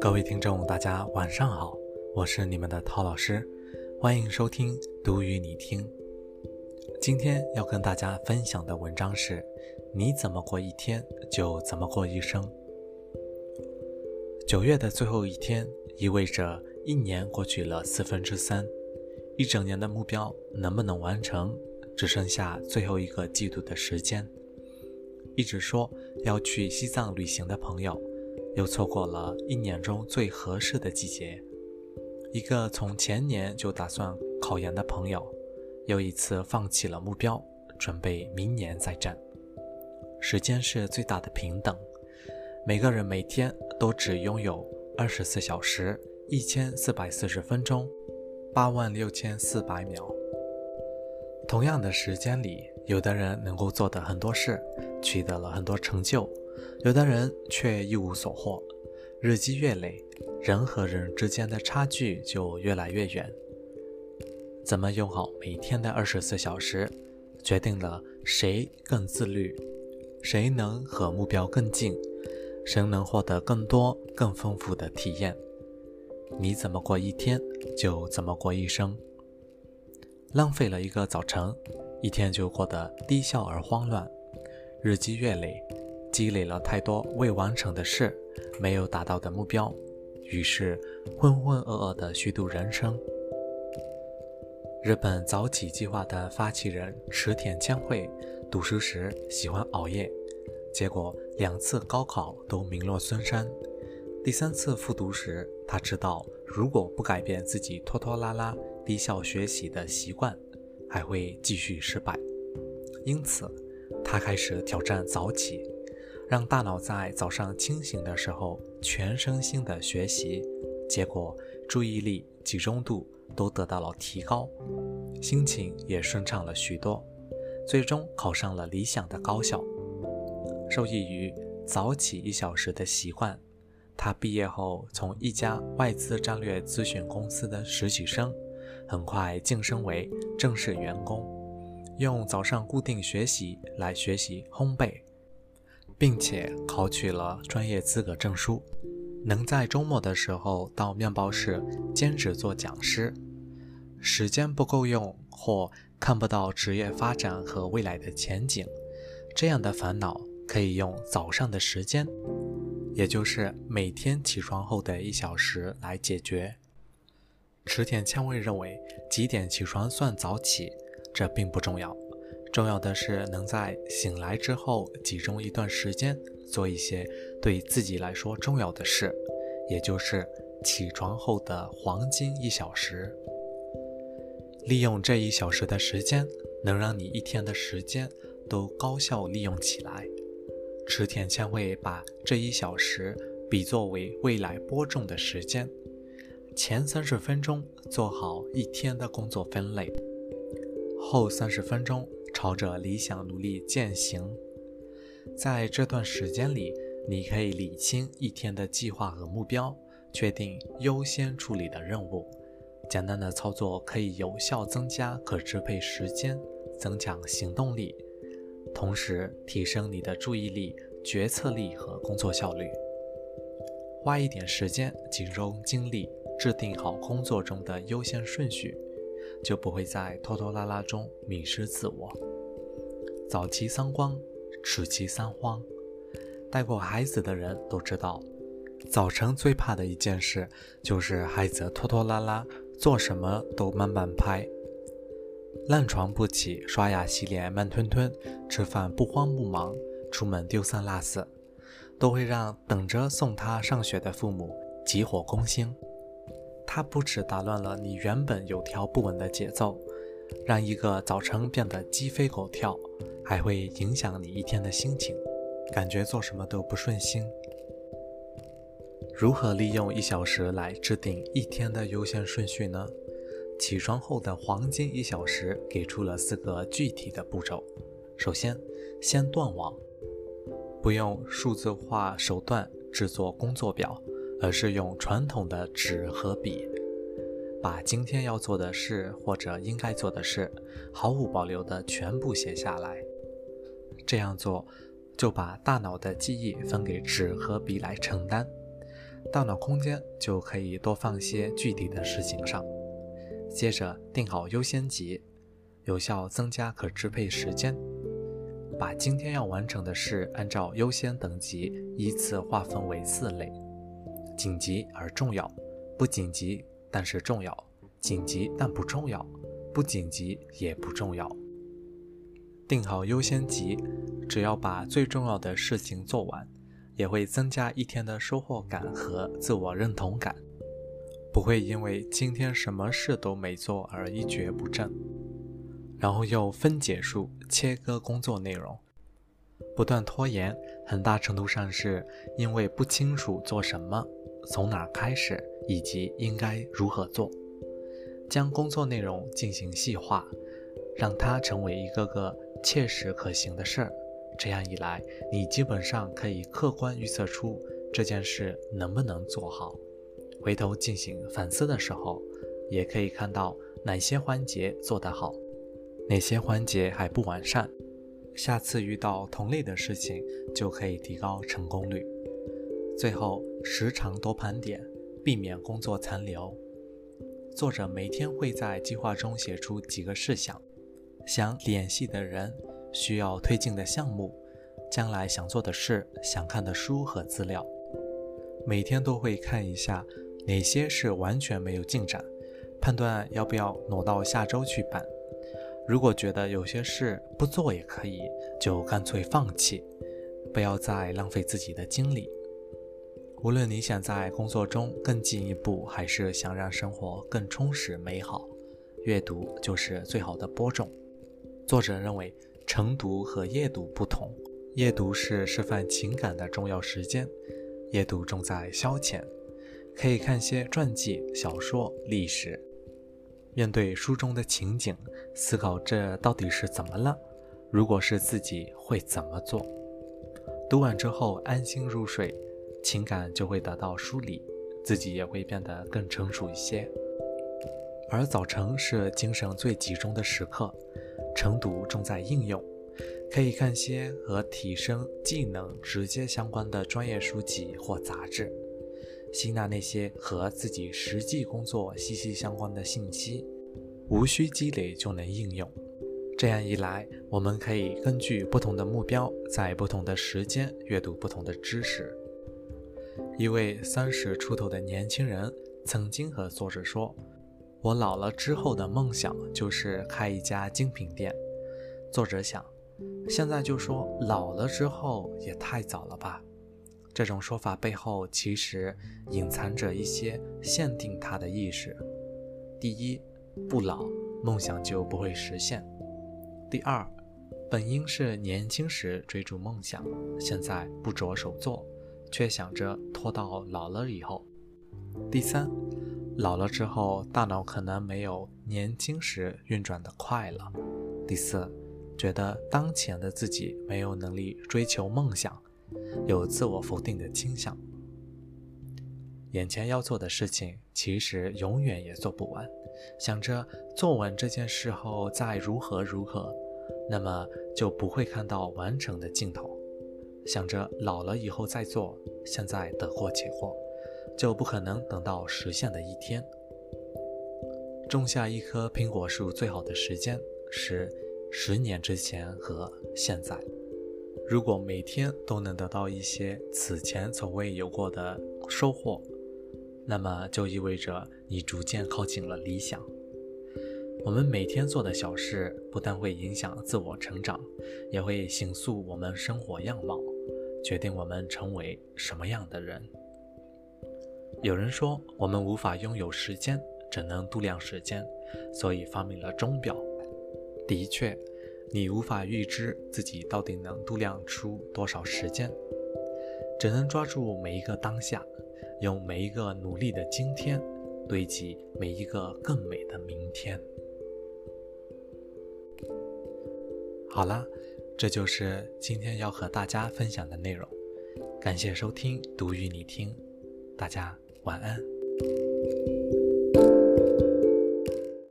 各位听众，大家晚上好，我是你们的陶老师，欢迎收听读与你听。今天要跟大家分享的文章是：你怎么过一天，就怎么过一生。九月的最后一天，意味着一年过去了四分之三，一整年的目标能不能完成，只剩下最后一个季度的时间。一直说要去西藏旅行的朋友。又错过了一年中最合适的季节。一个从前年就打算考研的朋友，又一次放弃了目标，准备明年再战。时间是最大的平等，每个人每天都只拥有二十四小时、一千四百四十分钟、八万六千四百秒。同样的时间里，有的人能够做的很多事，取得了很多成就。有的人却一无所获，日积月累，人和人之间的差距就越来越远。怎么用好每天的二十四小时，决定了谁更自律，谁能和目标更近，谁能获得更多、更丰富的体验。你怎么过一天，就怎么过一生。浪费了一个早晨，一天就过得低效而慌乱，日积月累。积累了太多未完成的事，没有达到的目标，于是浑浑噩噩的虚度人生。日本早起计划的发起人池田千惠，读书时喜欢熬夜，结果两次高考都名落孙山。第三次复读时，他知道如果不改变自己拖拖拉拉、低效学习的习惯，还会继续失败。因此，他开始挑战早起。让大脑在早上清醒的时候全身心的学习，结果注意力集中度都得到了提高，心情也顺畅了许多，最终考上了理想的高校。受益于早起一小时的习惯，他毕业后从一家外资战略咨询公司的实习生，很快晋升为正式员工，用早上固定学习来学习烘焙。并且考取了专业资格证书，能在周末的时候到面包室兼职做讲师。时间不够用或看不到职业发展和未来的前景，这样的烦恼可以用早上的时间，也就是每天起床后的一小时来解决。池田千惠认为，几点起床算早起，这并不重要。重要的是能在醒来之后集中一段时间做一些对自己来说重要的事，也就是起床后的黄金一小时。利用这一小时的时间，能让你一天的时间都高效利用起来。池田千惠把这一小时比作为未来播种的时间，前三十分钟做好一天的工作分类，后三十分钟。朝着理想努力践行，在这段时间里，你可以理清一天的计划和目标，确定优先处理的任务。简单的操作可以有效增加可支配时间，增强行动力，同时提升你的注意力、决策力和工作效率。花一点时间，集中精力，制定好工作中的优先顺序。就不会在拖拖拉拉中迷失自我。早起三光，迟起三慌。带过孩子的人都知道，早晨最怕的一件事就是孩子拖拖拉拉，做什么都慢半拍，烂床不起，刷牙洗脸慢吞吞，吃饭不慌不忙，出门丢三落四，都会让等着送他上学的父母急火攻心。他不止打乱了你原本有条不紊的节奏，让一个早晨变得鸡飞狗跳，还会影响你一天的心情，感觉做什么都不顺心。如何利用一小时来制定一天的优先顺序呢？起床后的黄金一小时给出了四个具体的步骤。首先，先断网，不用数字化手段制作工作表。而是用传统的纸和笔，把今天要做的事或者应该做的事，毫无保留的全部写下来。这样做，就把大脑的记忆分给纸和笔来承担，大脑空间就可以多放些具体的事情上。接着定好优先级，有效增加可支配时间。把今天要完成的事按照优先等级依次划分为四类：紧急而重要，不紧急但是重要，紧急但不重要，不紧急也不重要。定好优先级，只要把最重要的事情做完，也会增加一天的收获感和自我认同感，不会因为今天什么事都没做而一蹶不振。然后又分解数切割工作内容，不断拖延，很大程度上是因为不清楚做什么、从哪开始以及应该如何做。将工作内容进行细化，让它成为一个个切实可行的事儿。这样一来，你基本上可以客观预测出这件事能不能做好。回头进行反思的时候，也可以看到哪些环节做得好。哪些环节还不完善？下次遇到同类的事情就可以提高成功率。最后，时常多盘点，避免工作残留。作者每天会在计划中写出几个事项：想联系的人、需要推进的项目、将来想做的事、想看的书和资料。每天都会看一下哪些是完全没有进展，判断要不要挪到下周去办。如果觉得有些事不做也可以，就干脆放弃，不要再浪费自己的精力。无论你想在工作中更进一步，还是想让生活更充实美好，阅读就是最好的播种。作者认为，晨读和夜读不同，夜读是释放情感的重要时间，夜读重在消遣，可以看些传记、小说、历史。面对书中的情景，思考这到底是怎么了？如果是自己会怎么做？读完之后安心入睡，情感就会得到梳理，自己也会变得更成熟一些。而早晨是精神最集中的时刻，晨读重在应用，可以看些和提升技能直接相关的专业书籍或杂志。吸纳那些和自己实际工作息息相关的信息，无需积累就能应用。这样一来，我们可以根据不同的目标，在不同的时间阅读不同的知识。一位三十出头的年轻人曾经和作者说：“我老了之后的梦想就是开一家精品店。”作者想，现在就说老了之后也太早了吧。这种说法背后其实隐藏着一些限定他的意识：第一，不老，梦想就不会实现；第二，本应是年轻时追逐梦想，现在不着手做，却想着拖到老了以后；第三，老了之后大脑可能没有年轻时运转的快了；第四，觉得当前的自己没有能力追求梦想。有自我否定的倾向，眼前要做的事情其实永远也做不完。想着做完这件事后再如何如何，那么就不会看到完成的尽头。想着老了以后再做，现在得过且过，就不可能等到实现的一天。种下一棵苹果树最好的时间是十年之前和现在。如果每天都能得到一些此前从未有过的收获，那么就意味着你逐渐靠近了理想。我们每天做的小事，不但会影响自我成长，也会形塑我们生活样貌，决定我们成为什么样的人。有人说，我们无法拥有时间，只能度量时间，所以发明了钟表。的确。你无法预知自己到底能度量出多少时间，只能抓住每一个当下，用每一个努力的今天堆积每一个更美的明天。好啦，这就是今天要和大家分享的内容，感谢收听读与你听，大家晚安。